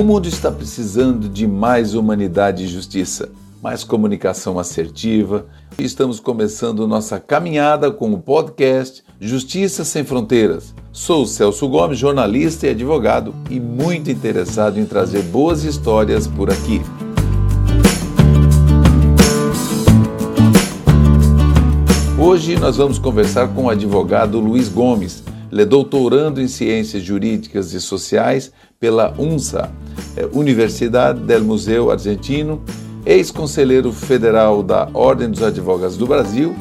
O mundo está precisando de mais humanidade e justiça, mais comunicação assertiva. Estamos começando nossa caminhada com o podcast Justiça Sem Fronteiras. Sou Celso Gomes, jornalista e advogado, e muito interessado em trazer boas histórias por aqui. Hoje nós vamos conversar com o advogado Luiz Gomes. Ele é doutorando em Ciências Jurídicas e Sociais pela UNSA, é, Universidade del Museu Argentino, ex-conselheiro federal da Ordem dos Advogados do Brasil,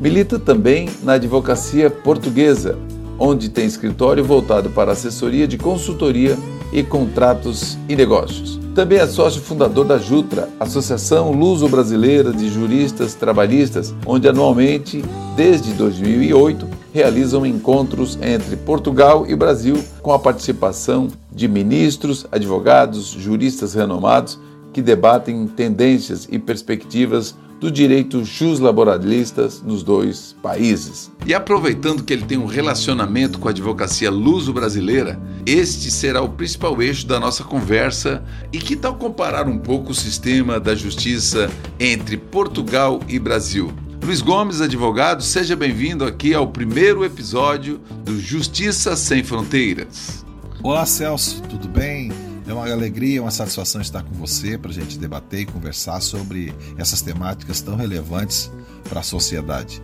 milita também na advocacia portuguesa, onde tem escritório voltado para assessoria de consultoria e contratos e negócios. Também é sócio fundador da JUTRA, Associação Luso-Brasileira de Juristas Trabalhistas, onde anualmente, desde 2008, realizam encontros entre Portugal e Brasil com a participação de ministros, advogados, juristas renomados que debatem tendências e perspectivas do direito laboralistas nos dois países. E aproveitando que ele tem um relacionamento com a advocacia luso-brasileira, este será o principal eixo da nossa conversa. E que tal comparar um pouco o sistema da justiça entre Portugal e Brasil? Luiz Gomes, advogado, seja bem-vindo aqui ao primeiro episódio do Justiça Sem Fronteiras. Olá, Celso, tudo bem? É uma alegria, uma satisfação estar com você para a gente debater e conversar sobre essas temáticas tão relevantes para a sociedade.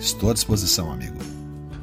Estou à disposição, amigo.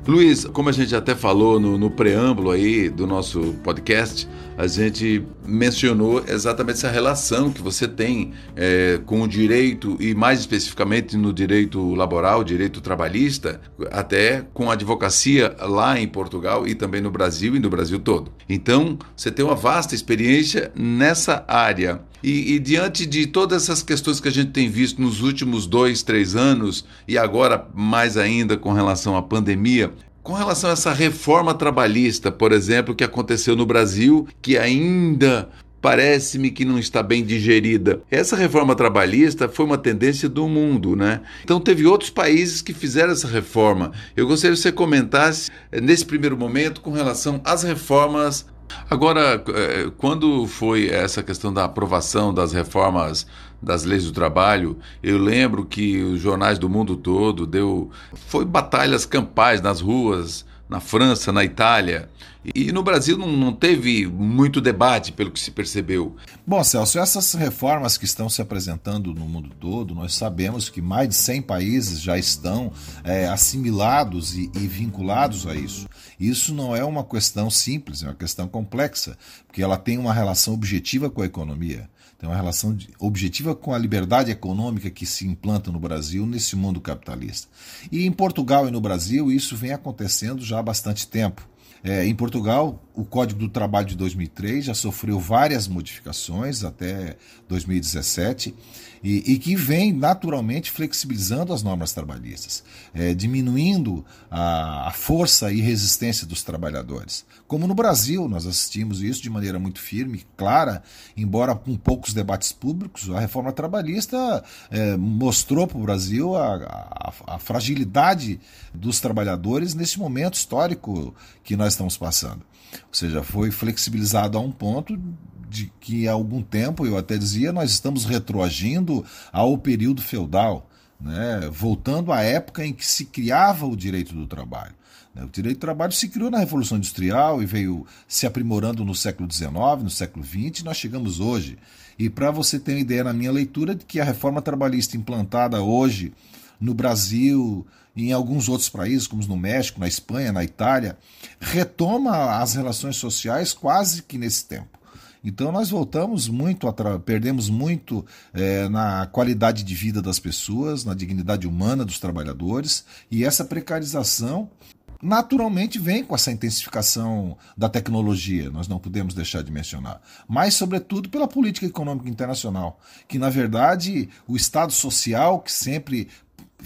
Luiz, como a gente até falou no, no, preâmbulo aí do nosso podcast, a gente mencionou exatamente essa relação que você tem é, com o direito e mais especificamente no direito laboral, direito trabalhista, até com a advocacia lá em Portugal e também no Brasil e no Brasil todo. Então, você tem uma vasta experiência nessa área. E, e, diante de todas essas questões que a gente tem visto nos últimos dois, três anos, e agora mais ainda com relação à pandemia, com relação a essa reforma trabalhista, por exemplo, que aconteceu no Brasil, que ainda parece-me que não está bem digerida. Essa reforma trabalhista foi uma tendência do mundo, né? Então teve outros países que fizeram essa reforma. Eu gostaria que você comentasse eh, nesse primeiro momento com relação às reformas Agora, eh, quando foi essa questão da aprovação das reformas das leis do trabalho, eu lembro que os jornais do mundo todo deu foi batalhas campais nas ruas, na França, na Itália. E no Brasil não, não, teve muito debate, pelo que se percebeu. Bom, Celso, essas reformas que estão se apresentando no mundo todo, nós sabemos que mais de 100 países já estão é, assimilados e, e vinculados a isso. Isso não é uma questão simples, é uma questão complexa, porque ela tem uma relação objetiva com a economia, tem uma relação objetiva com a liberdade econômica que se implanta no Brasil nesse mundo capitalista. E em Portugal e no Brasil isso vem acontecendo já há bastante tempo. É, em Portugal, o Código do Trabalho de 2003 já sofreu várias modificações até 2017 e, e que vem naturalmente flexibilizando as normas trabalhistas, é, diminuindo a, a, força e resistência dos trabalhadores. Como no Brasil, nós assistimos isso de maneira muito firme, clara, embora com poucos debates públicos, a reforma trabalhista é, mostrou para o Brasil a, a, a fragilidade dos trabalhadores nesse momento histórico que nós estamos passando. Ou seja, foi flexibilizado a um ponto de que há algum tempo, eu até dizia, nós estamos retroagindo ao período feudal, né? voltando à época em que se criava o direito do trabalho. Né? O direito do trabalho se criou na Revolução Industrial e veio se aprimorando no século XIX, no século XX, e nós chegamos hoje. E para você ter uma ideia na minha leitura de que a reforma trabalhista implantada hoje no Brasil, e em alguns outros países, como no México, na Espanha, na Itália, retoma as relações sociais quase que nesse tempo. Então nós voltamos muito, perdemos muito é, na qualidade de vida das pessoas, na dignidade humana dos trabalhadores, e essa precarização naturalmente vem com essa intensificação da tecnologia, nós não podemos deixar de mencionar, mas sobretudo pela política econômica internacional, que na verdade o Estado social que sempre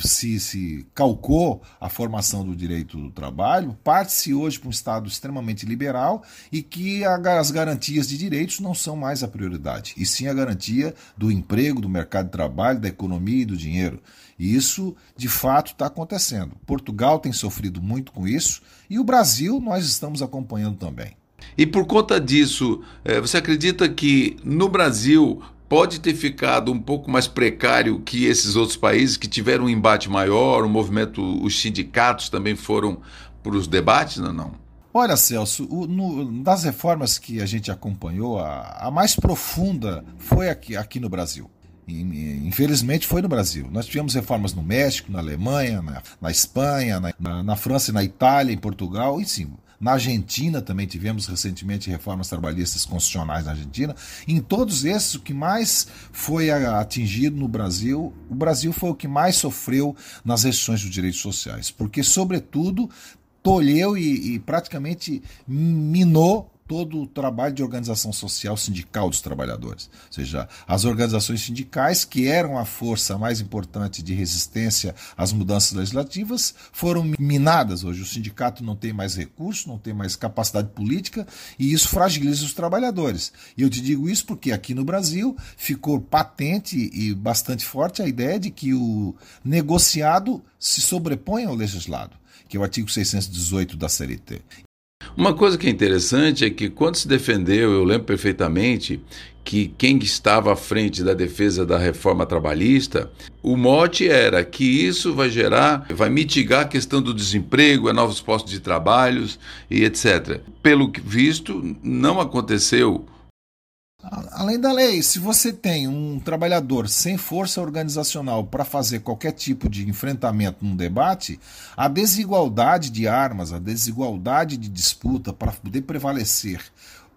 se, se calcou a formação do direito do trabalho, parte-se hoje para um Estado extremamente liberal e que as garantias de direitos não são mais a prioridade, e sim a garantia do emprego, do mercado de trabalho, da economia e do dinheiro. E isso, de fato, está acontecendo. Portugal tem sofrido muito com isso e o Brasil nós estamos acompanhando também. E por conta disso, é, você acredita que no Brasil pode ter ficado um pouco mais precário que esses outros países que tiveram um embate maior, o movimento, os sindicatos também foram para os debates, não? não? Olha, Celso, o, no, das reformas que a gente acompanhou, a, a mais profunda foi aqui, aqui no Brasil. Infelizmente foi no Brasil. Nós tivemos reformas no México, na Alemanha, na, na Espanha, na, na, França, na Itália, em Portugal, e sim, na Argentina também tivemos recentemente reformas trabalhistas constitucionais na Argentina. Em todos esses, o que mais foi atingido no Brasil, o Brasil foi o que mais sofreu nas restrições dos direitos sociais, porque, sobretudo, tolheu e, e praticamente minou todo o trabalho de organização social sindical dos trabalhadores. Ou seja, as organizações sindicais, que eram a força mais importante de resistência às mudanças legislativas, foram minadas. Hoje o sindicato não tem mais recursos, não tem mais capacidade política e isso fragiliza os trabalhadores. E eu te digo isso porque aqui no Brasil ficou patente e bastante forte a ideia de que o negociado se sobrepõe ao legislado que é o artigo 618 da CLT. Uma coisa que é interessante é que quando se defendeu, eu lembro perfeitamente que quem estava à frente da defesa da reforma trabalhista, o mote era que isso vai gerar, vai mitigar a questão do desemprego, a novos postos de trabalhos e etc. Pelo visto, não aconteceu Além da lei, se você tem um trabalhador sem força organizacional para fazer qualquer tipo de enfrentamento num debate, a desigualdade de armas, a desigualdade de disputa para poder prevalecer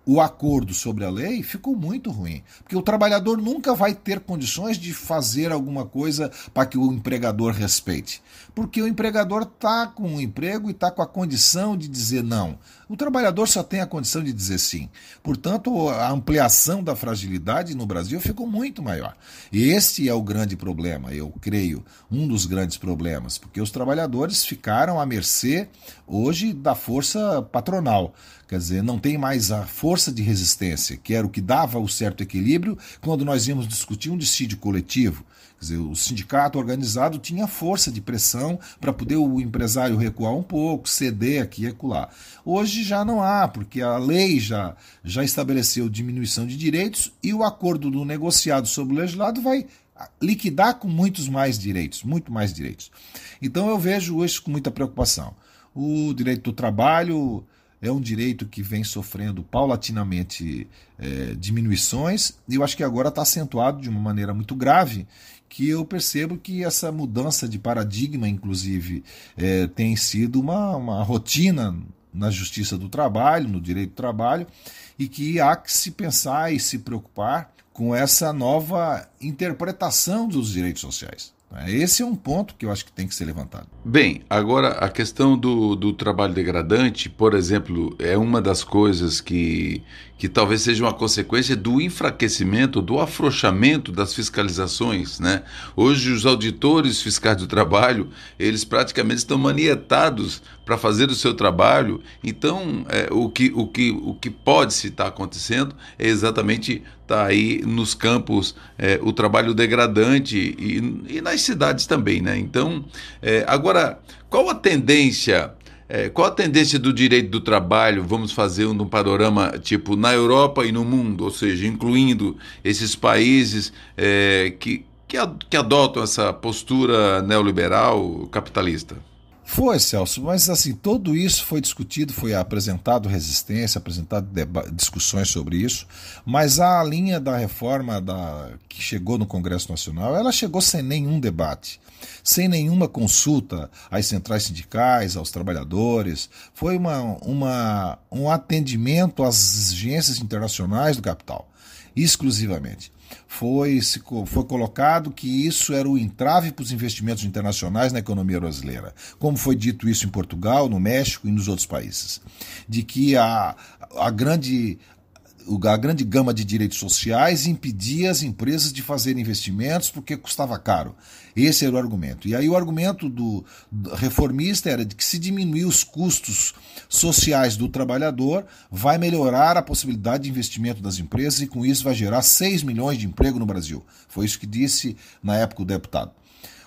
o acordo sobre a lei ficou muito ruim. Porque o trabalhador nunca vai ter condições de fazer alguma coisa para que o empregador respeite. Porque o empregador está com o emprego e está com a condição de dizer não. O trabalhador só tem a condição de dizer sim. Portanto, a ampliação da fragilidade no Brasil ficou muito maior. E este é o grande problema, eu creio, um dos grandes problemas, porque os trabalhadores ficaram à mercê hoje da força patronal. Quer dizer, não tem mais a força de resistência, que era o que dava o certo equilíbrio quando nós íamos discutir um dissídio coletivo. Quer dizer, o sindicato organizado tinha força de pressão para poder o empresário recuar um pouco, ceder aqui e acolá. Hoje já não há, porque a lei já, já estabeleceu diminuição de direitos e o acordo do negociado sobre o legislado vai liquidar com muitos mais direitos, muito mais direitos. Então eu vejo isso com muita preocupação. O direito do trabalho é um direito que vem sofrendo paulatinamente é, diminuições, e eu acho que agora está acentuado de uma maneira muito grave, que eu percebo que essa mudança de paradigma, inclusive, é, tem sido uma, uma rotina na justiça do trabalho, no direito do trabalho, e que há que se pensar e se preocupar com essa nova interpretação dos direitos sociais. Esse é um ponto que eu acho que tem que ser levantado. Bem, agora a questão do, do trabalho degradante, por exemplo, é uma das coisas que, que talvez seja uma consequência do enfraquecimento, do afrouxamento das fiscalizações. Né? Hoje, os auditores fiscais do trabalho, eles praticamente estão manietados para fazer o seu trabalho. Então, é, o, que, o, que, o que pode se estar tá acontecendo é exatamente estar tá aí nos campos é, o trabalho degradante e, e nas cidades também. Né? Então, é, agora, qual a tendência? É, qual a tendência do direito do trabalho? Vamos fazer um, um panorama tipo na Europa e no mundo, ou seja, incluindo esses países é, que, que adotam essa postura neoliberal capitalista. Foi, Celso, mas assim, tudo isso foi discutido, foi apresentado resistência, apresentado discussões sobre isso, mas a linha da reforma da, que chegou no Congresso Nacional, ela chegou sem nenhum debate, sem nenhuma consulta às centrais sindicais, aos trabalhadores, foi uma, uma, um atendimento às exigências internacionais do capital, exclusivamente foi, foi colocado que isso era o entrave para os investimentos internacionais na economia brasileira, como foi dito isso em Portugal, no México e nos outros países. De que a, a grande a grande gama de direitos sociais impedia as empresas de fazer investimentos porque custava caro. Esse era o argumento. E aí o argumento do reformista era de que se diminuir os custos sociais do trabalhador, vai melhorar a possibilidade de investimento das empresas e com isso vai gerar 6 milhões de emprego no Brasil. Foi isso que disse na época o deputado.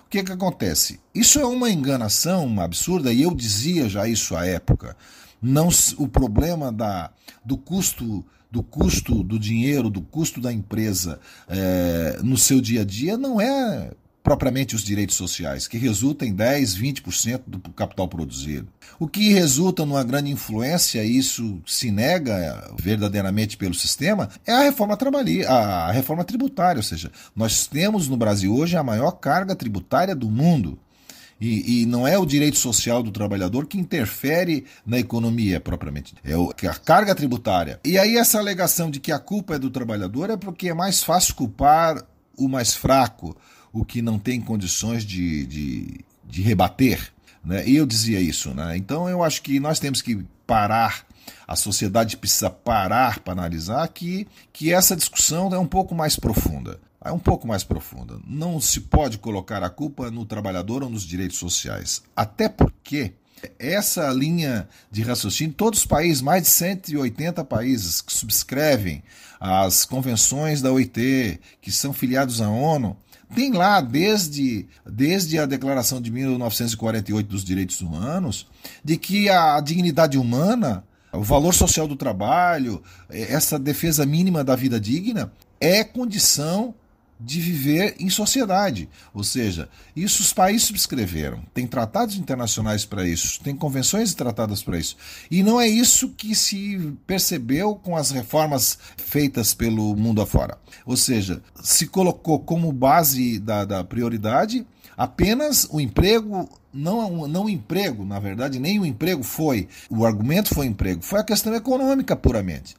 O que, que acontece? Isso é uma enganação absurda e eu dizia já isso à época Não o problema da, do custo do custo do dinheiro, do custo da empresa é, no seu dia a dia não é propriamente os direitos sociais, que resulta em 10, 20% do capital produzido. O que resulta numa grande influência, e isso se nega verdadeiramente pelo sistema, é a reforma trabalhista, a reforma tributária, ou seja, nós temos no Brasil hoje a maior carga tributária do mundo. E, e, não é o direito social do trabalhador que interfere na economia propriamente, é o, a carga tributária. E aí essa alegação de que a culpa é do trabalhador é porque é mais fácil culpar o mais fraco, o que não tem condições de, de, de rebater. Né? E eu dizia isso. Né? Então eu acho que nós temos que parar, a sociedade precisa parar para analisar que, que essa discussão é um pouco mais profunda. É um pouco mais profunda. Não se pode colocar a culpa no trabalhador ou nos direitos sociais. Até porque essa linha de raciocínio, todos os países, mais de 180 países que subscrevem as convenções da OIT, que são filiados à ONU, tem lá, desde, desde a Declaração de 1948 dos Direitos Humanos, de que a dignidade humana, o valor social do trabalho, essa defesa mínima da vida digna, é condição de viver em sociedade. Ou seja, isso os países subscreveram. Tem tratados internacionais para isso, tem convenções e tratados para isso. E não é isso que se percebeu com as reformas feitas pelo mundo afora. Ou seja, se colocou como base da, da prioridade apenas o emprego não, não o emprego, na verdade, nem o emprego foi. O argumento foi emprego, foi a questão econômica puramente.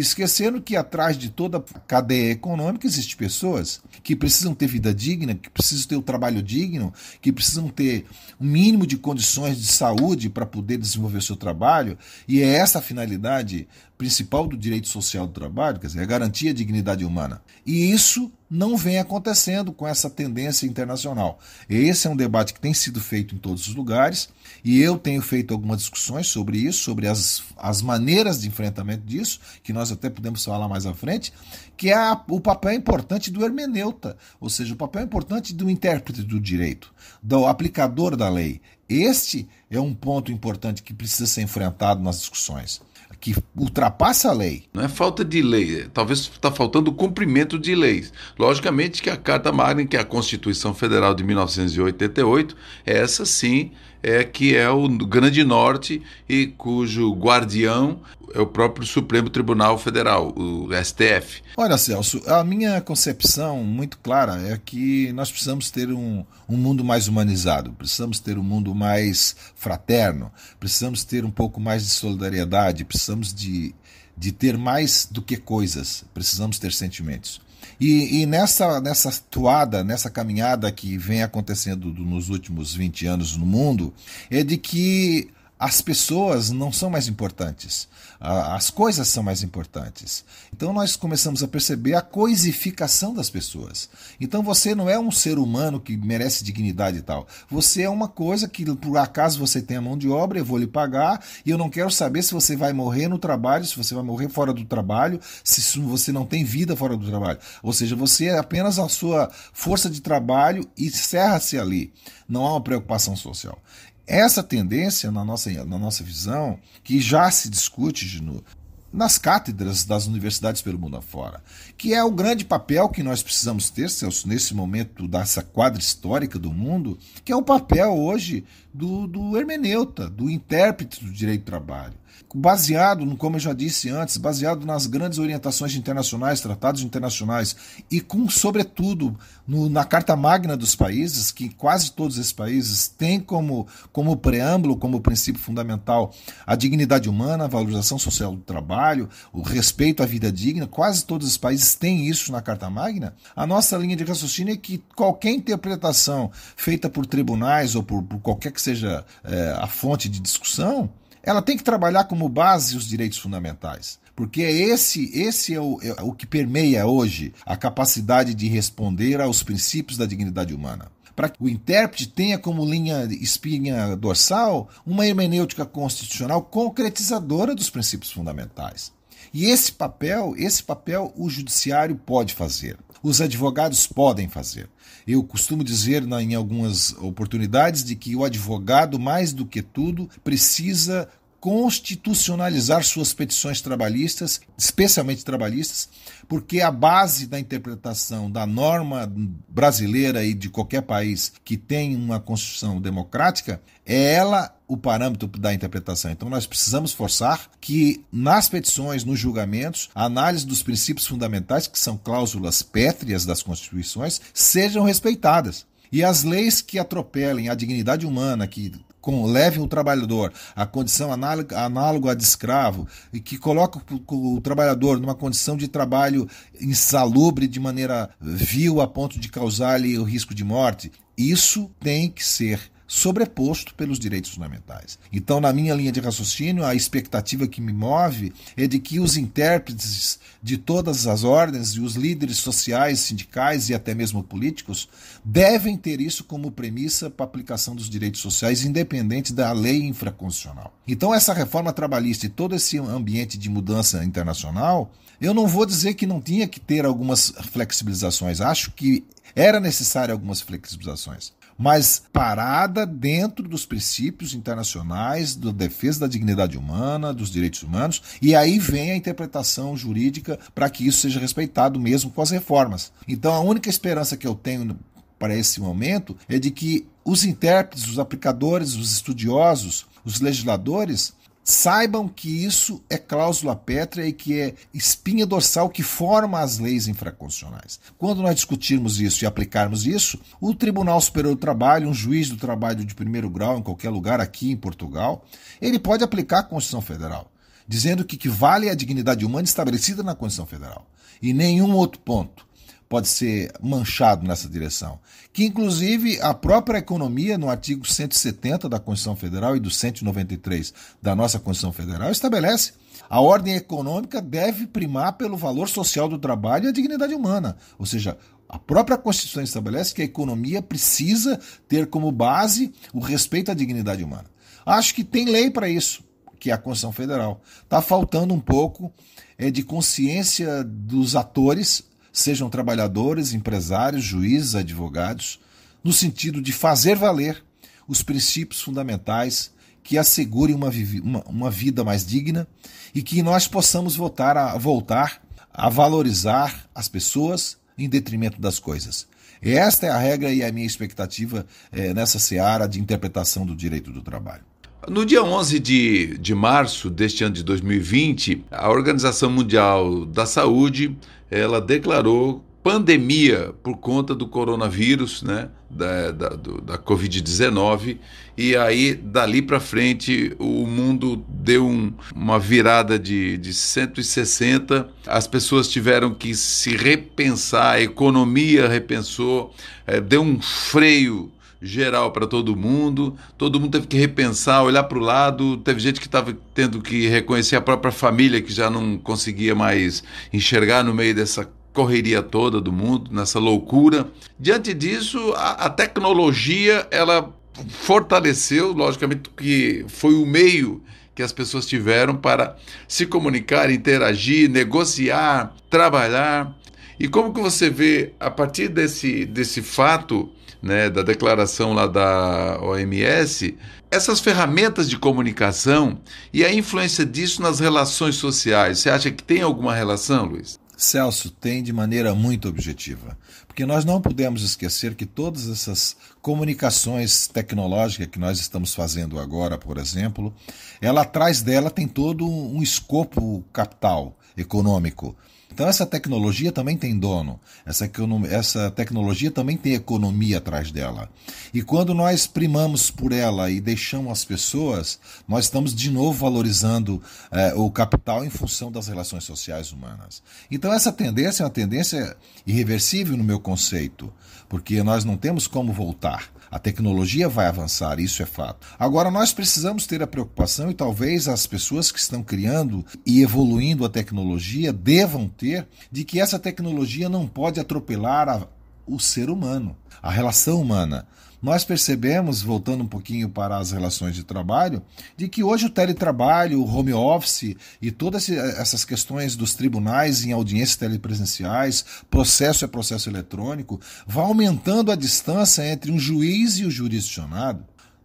Esquecendo que atrás de toda a cadeia econômica existem pessoas que precisam ter vida digna, que precisam ter o um trabalho digno, que precisam ter um mínimo de condições de saúde para poder desenvolver o seu trabalho. E é essa a finalidade principal do direito social do trabalho, quer dizer, a garantia da dignidade humana. E isso não vem acontecendo com essa tendência internacional. Esse é um debate que tem sido feito em todos os lugares e eu tenho feito algumas discussões sobre isso, sobre as, as maneiras de enfrentamento disso, que nós até podemos falar mais à frente, que é a, o papel importante do hermeneuta, ou seja, o papel importante do intérprete do direito, do aplicador da lei. Este é um ponto importante que precisa ser enfrentado nas discussões que ultrapassa a lei. Não é falta de lei, talvez está faltando o cumprimento de leis. Logicamente que a Carta Magna, que é a Constituição Federal de 1988, essa sim é que é o grande norte e cujo guardião é o próprio Supremo Tribunal Federal, o STF. Olha, Celso, a minha concepção muito clara é que nós precisamos ter um, um mundo mais humanizado, precisamos ter um mundo mais fraterno, precisamos ter um pouco mais de solidariedade, precisamos de, de ter mais do que coisas, precisamos ter sentimentos. E, e, nessa, nessa toada, nessa caminhada que vem acontecendo nos últimos 20 anos no mundo, é de que as pessoas não são mais importantes, as coisas são mais importantes. Então nós começamos a perceber a coisificação das pessoas. Então você não é um ser humano que merece dignidade e tal. Você é uma coisa que por acaso você tem a mão de obra, eu vou lhe pagar e eu não quero saber se você vai morrer no trabalho, se você vai morrer fora do trabalho, se você não tem vida fora do trabalho. Ou seja, você é apenas a sua força de trabalho e encerra-se ali. Não há uma preocupação social. Essa tendência, na nossa, na nossa visão, que já se discute no, nas cátedras das universidades pelo mundo afora, que é o grande papel que nós precisamos ter, Celso, nesse momento dessa quadra histórica do mundo, que é o papel hoje do, do hermeneuta, do intérprete do direito do trabalho baseado, como eu já disse antes, baseado nas grandes orientações internacionais, tratados internacionais e com, sobretudo, no, na Carta Magna dos países, que quase todos esses países têm como, como preâmbulo, como princípio fundamental, a dignidade humana, a valorização social do trabalho, o respeito à vida digna, quase todos os países têm isso na Carta Magna. A nossa linha de raciocínio é que qualquer interpretação feita por tribunais ou por, por qualquer que seja é, a fonte de discussão, ela tem que trabalhar como base os direitos fundamentais. Porque é esse, esse é o, é o que permeia hoje a capacidade de responder aos princípios da dignidade humana para que o intérprete tenha como linha espinha dorsal uma hermenêutica constitucional concretizadora dos princípios fundamentais. E esse papel, esse papel o judiciário pode fazer. Os advogados podem fazer. Eu costumo dizer em algumas oportunidades de que o advogado, mais do que tudo, precisa constitucionalizar suas petições trabalhistas, especialmente trabalhistas, porque a base da interpretação da norma brasileira e de qualquer país que tem uma constituição democrática é ela o parâmetro da interpretação. Então nós precisamos forçar que nas petições, nos julgamentos, a análise dos princípios fundamentais, que são cláusulas pétreas das constituições, sejam respeitadas. E as leis que atropelem a dignidade humana, que com, levem o trabalhador à condição análoga, análoga a de escravo e que coloca o, o, trabalhador numa condição de trabalho insalubre de maneira vil a ponto de causar-lhe o risco de morte, isso tem que ser sobreposto pelos direitos fundamentais. Então, na minha linha de raciocínio, a expectativa que me move é de que os intérpretes de todas as ordens e os líderes sociais, sindicais e até mesmo políticos devem ter isso como premissa para a aplicação dos direitos sociais, independente da lei infraconstitucional. Então, essa reforma trabalhista e todo esse ambiente de mudança internacional, eu não vou dizer que não tinha que ter algumas flexibilizações. Acho que era necessário algumas flexibilizações mas parada dentro dos princípios internacionais da defesa da dignidade humana, dos direitos humanos, e aí vem a interpretação jurídica para que isso seja respeitado mesmo com as reformas. Então a única esperança que eu tenho para esse momento é de que os intérpretes, os aplicadores, os estudiosos, os legisladores Saibam que isso é cláusula pétrea e que é espinha dorsal que forma as leis infraconstitucionais. Quando nós discutirmos isso e aplicarmos isso, o Tribunal Superior do Trabalho, um juiz do trabalho de primeiro grau em qualquer lugar aqui em Portugal, ele pode aplicar a Constituição Federal, dizendo que, que vale a dignidade humana estabelecida na Constituição Federal e nenhum outro ponto pode ser manchado nessa direção. Que, inclusive, a própria economia, no artigo 170 da Constituição Federal e do 193 da nossa Constituição Federal, estabelece a ordem econômica deve primar pelo valor social do trabalho e a dignidade humana. Ou seja, a própria Constituição estabelece que a economia precisa ter como base o respeito à dignidade humana. Acho que tem lei para isso, que é a Constituição Federal. Está faltando um pouco é, de consciência dos atores sejam trabalhadores, empresários, juízes, advogados, no sentido de fazer valer os princípios fundamentais que assegurem uma, uma, uma vida mais digna e que nós possamos voltar a, voltar a valorizar as pessoas em detrimento das coisas. Esta é a regra e a minha expectativa é, nessa seara de interpretação do direito do trabalho. No dia 11 de, de março deste ano de 2020, a Organização Mundial da Saúde ela declarou pandemia por conta do coronavírus, né, da, da, da Covid-19, e aí dali para frente o mundo deu um, uma virada de, de 160, as pessoas tiveram que se repensar, a economia repensou, é, deu um freio geral para todo mundo, todo mundo teve que repensar, olhar para o lado, teve gente que estava tendo que reconhecer a própria família que já não conseguia mais enxergar no meio dessa correria toda do mundo, nessa loucura. Diante disso, a, a tecnologia ela fortaleceu, logicamente que foi o meio que as pessoas tiveram para se comunicar, interagir, negociar, trabalhar. E como que você vê a partir desse, desse fato né, da declaração lá da OMS, essas ferramentas de comunicação e a influência disso nas relações sociais. Você acha que tem alguma relação, Luiz? Celso, tem de maneira muito objetiva. Porque nós não podemos esquecer que todas essas comunicações tecnológicas que nós estamos fazendo agora, por exemplo, ela atrás dela tem todo um escopo capital econômico. Então essa tecnologia também tem dono, essa, essa tecnologia também tem economia atrás dela. E quando nós primamos por ela e deixamos as pessoas, nós estamos de novo valorizando é, o capital em função das relações sociais humanas. Então essa tendência é uma tendência irreversível no meu conceito, porque nós não temos como voltar. A tecnologia vai avançar, isso é fato. Agora, nós precisamos ter a preocupação, e talvez as pessoas que estão criando e evoluindo a tecnologia devam ter, de que essa tecnologia não pode atropelar a, o ser humano, a relação humana. Nós percebemos, voltando um pouquinho para as relações de trabalho, de que hoje o teletrabalho, o home office e todas essas questões dos tribunais em audiências telepresenciais, processo é processo eletrônico, vai aumentando a distância entre um juiz e o jurisdicionado.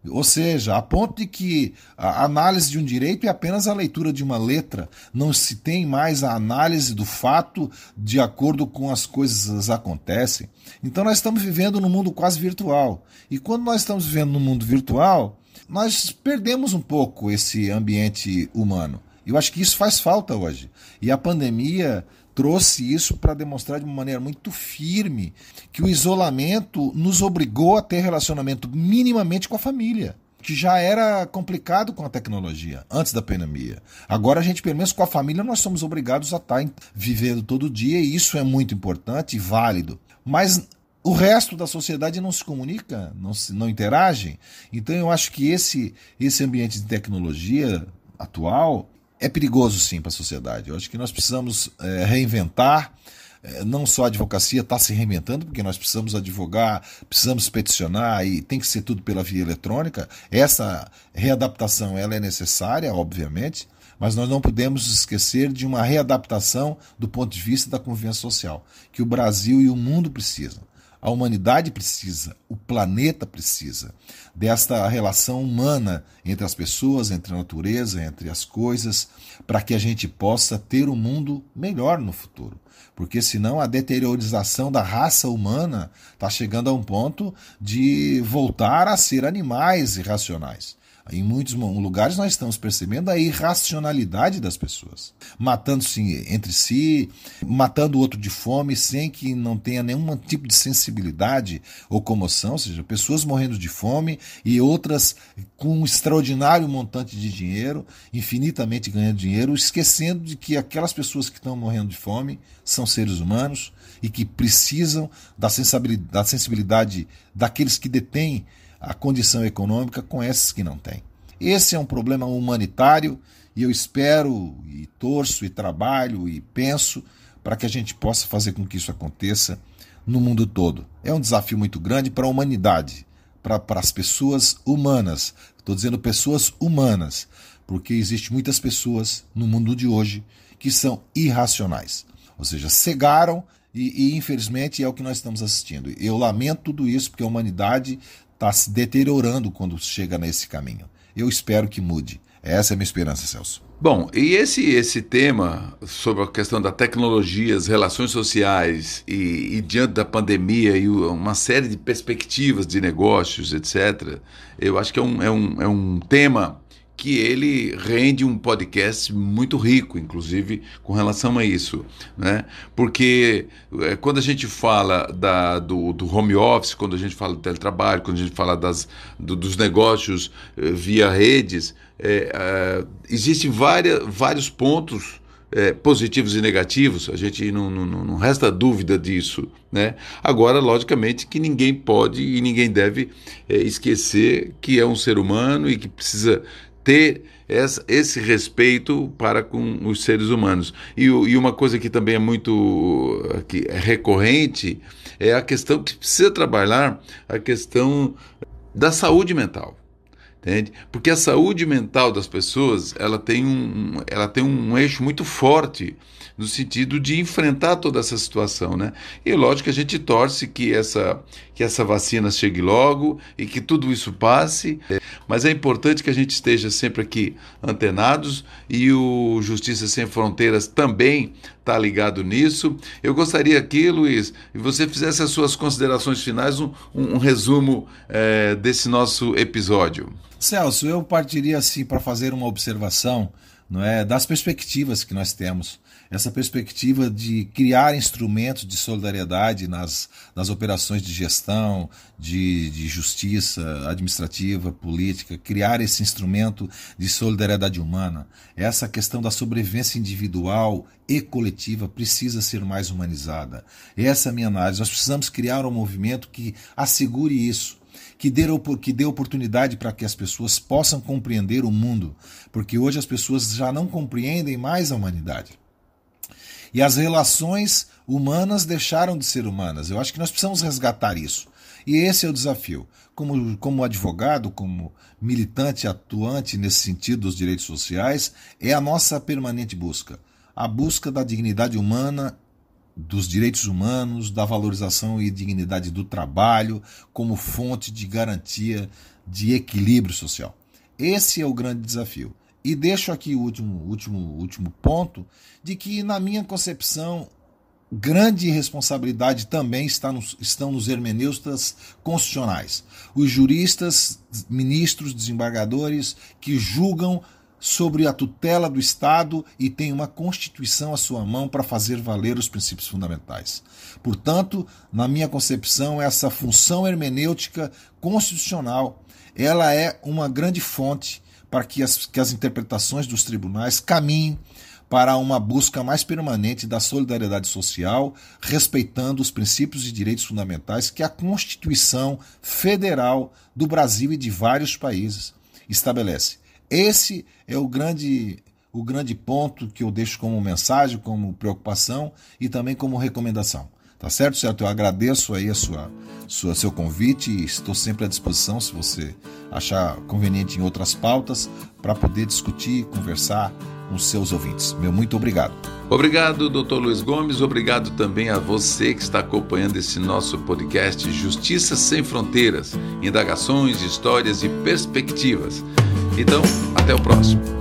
Ou seja, a ponto de que a análise de um direito é apenas a leitura de uma letra, não se tem mais a análise do fato de acordo com as coisas acontecem. Então nós estamos vivendo num mundo quase virtual. E quando nós estamos vivendo num mundo virtual, nós perdemos um pouco esse ambiente humano. Eu acho que isso faz falta hoje. E a pandemia trouxe isso para demonstrar de uma maneira muito firme que o isolamento nos obrigou a ter relacionamento minimamente com a família que já era complicado com a tecnologia antes da pandemia. Agora a gente, pelo menos com a família, nós somos obrigados a estar tá vivendo todo dia e isso é muito importante e válido. Mas o resto da sociedade não se comunica, não, se, não interage. Então eu acho que esse, esse ambiente de tecnologia atual é perigoso sim para a sociedade. Eu acho que nós precisamos é, reinventar. É, não só a advocacia está se reinventando, porque nós precisamos advogar, precisamos peticionar e tem que ser tudo pela via eletrônica. Essa readaptação ela é necessária, obviamente, mas nós não podemos esquecer de uma readaptação do ponto de vista da convivência social, que o Brasil e o mundo precisam. A humanidade precisa, o planeta precisa desta relação humana entre as pessoas, entre a natureza, entre as coisas, para que a gente possa ter um mundo melhor no futuro. Porque senão a deteriorização da raça humana está chegando a um ponto de voltar a ser animais irracionais. Em muitos lugares nós estamos percebendo a irracionalidade das pessoas, matando-se entre si, matando o outro de fome sem que não tenha nenhum tipo de sensibilidade ou comoção, ou seja, pessoas morrendo de fome e outras com um extraordinário montante de dinheiro, infinitamente ganhando dinheiro, esquecendo de que aquelas pessoas que estão morrendo de fome são seres humanos e que precisam da sensibilidade, da sensibilidade daqueles que detêm a condição econômica com esses que não têm. Esse é um problema humanitário e eu espero e torço e trabalho e penso para que a gente possa fazer com que isso aconteça no mundo todo. É um desafio muito grande para a humanidade, para, para as pessoas humanas. Estou dizendo pessoas humanas, porque existem muitas pessoas no mundo de hoje que são irracionais, ou seja, cegaram e, e, infelizmente é o que nós estamos assistindo. Eu lamento tudo isso porque a humanidade está se deteriorando quando chega nesse caminho. Eu espero que mude. Essa é a minha esperança, Celso. Bom, e esse esse tema sobre a questão da tecnologia, as relações sociais e, e, diante da pandemia e uma série de perspectivas de negócios, etc., eu acho que é um, é um, é um tema que ele rende um podcast muito rico, inclusive com relação a isso, né? Porque é, quando a gente fala da, do, do, home office, quando a gente fala do teletrabalho, quando a gente fala das, do, dos negócios eh, via redes, é, é, existem várias, vários pontos é, positivos e negativos, a gente não, não, não, resta dúvida disso. Né? Agora, logicamente, que ninguém pode e ninguém deve é, esquecer que é um ser humano e que precisa ter essa, esse respeito para com os seres humanos. E, e, uma coisa que também é muito que é recorrente é a questão que precisa trabalhar a questão da saúde mental. Entende? Porque a saúde mental das pessoas ela tem um, ela tem um eixo muito forte no sentido de enfrentar toda essa situação, né? E lógico que a gente torce que essa, que essa vacina chegue logo e que tudo isso passe, mas é importante que a gente esteja sempre aqui antenados e o Justiça Sem Fronteiras também está ligado nisso. Eu gostaria aqui, Luiz, que você fizesse as suas considerações finais, um, um, um resumo é, desse nosso episódio. Celso, eu partiria assim para fazer uma observação não é, das perspectivas que nós temos essa perspectiva de criar instrumentos de solidariedade nas, nas operações de gestão, de, de justiça administrativa, política, criar esse instrumento de solidariedade humana. Essa questão da sobrevivência individual e coletiva precisa ser mais humanizada. Essa é a minha análise. Nós precisamos criar um movimento que assegure isso que dê, que dê oportunidade para que as pessoas possam compreender o mundo, porque hoje as pessoas já não compreendem mais a humanidade. E as relações humanas deixaram de ser humanas. Eu acho que nós precisamos resgatar isso. E esse é o desafio. Como, como advogado, como militante atuante nesse sentido dos direitos sociais, é a nossa permanente busca. A busca da dignidade humana dos direitos humanos, da valorização e dignidade do trabalho como fonte de garantia de equilíbrio social. Esse é o grande desafio. E deixo aqui o último, último, último ponto de que, na minha concepção, grande responsabilidade também está nos, estão nos hermeneutas constitucionais, os juristas, ministros, desembargadores que julgam sobre a tutela do Estado e têm uma Constituição à sua mão para fazer valer os princípios fundamentais. Portanto, na minha concepção, essa função hermenêutica constitucional ela é uma grande fonte para que as, que as interpretações dos tribunais caminhem para uma busca mais permanente da solidariedade social, respeitando os princípios e direitos fundamentais que a Constituição Federal do Brasil e de vários países estabelece. Esse é o grande o grande ponto que eu deixo como mensagem, como preocupação e também como recomendação. Tá certo, certo? Eu agradeço aí a sua, sua seu convite e estou sempre à disposição se você achar conveniente em outras pautas para poder discutir, conversar com seus ouvintes. Meu muito obrigado. Obrigado, Dr. Luiz Gomes. Obrigado também a você que está acompanhando esse nosso podcast Justiça Sem Fronteiras, indagações, histórias e perspectivas. Então, até o próximo.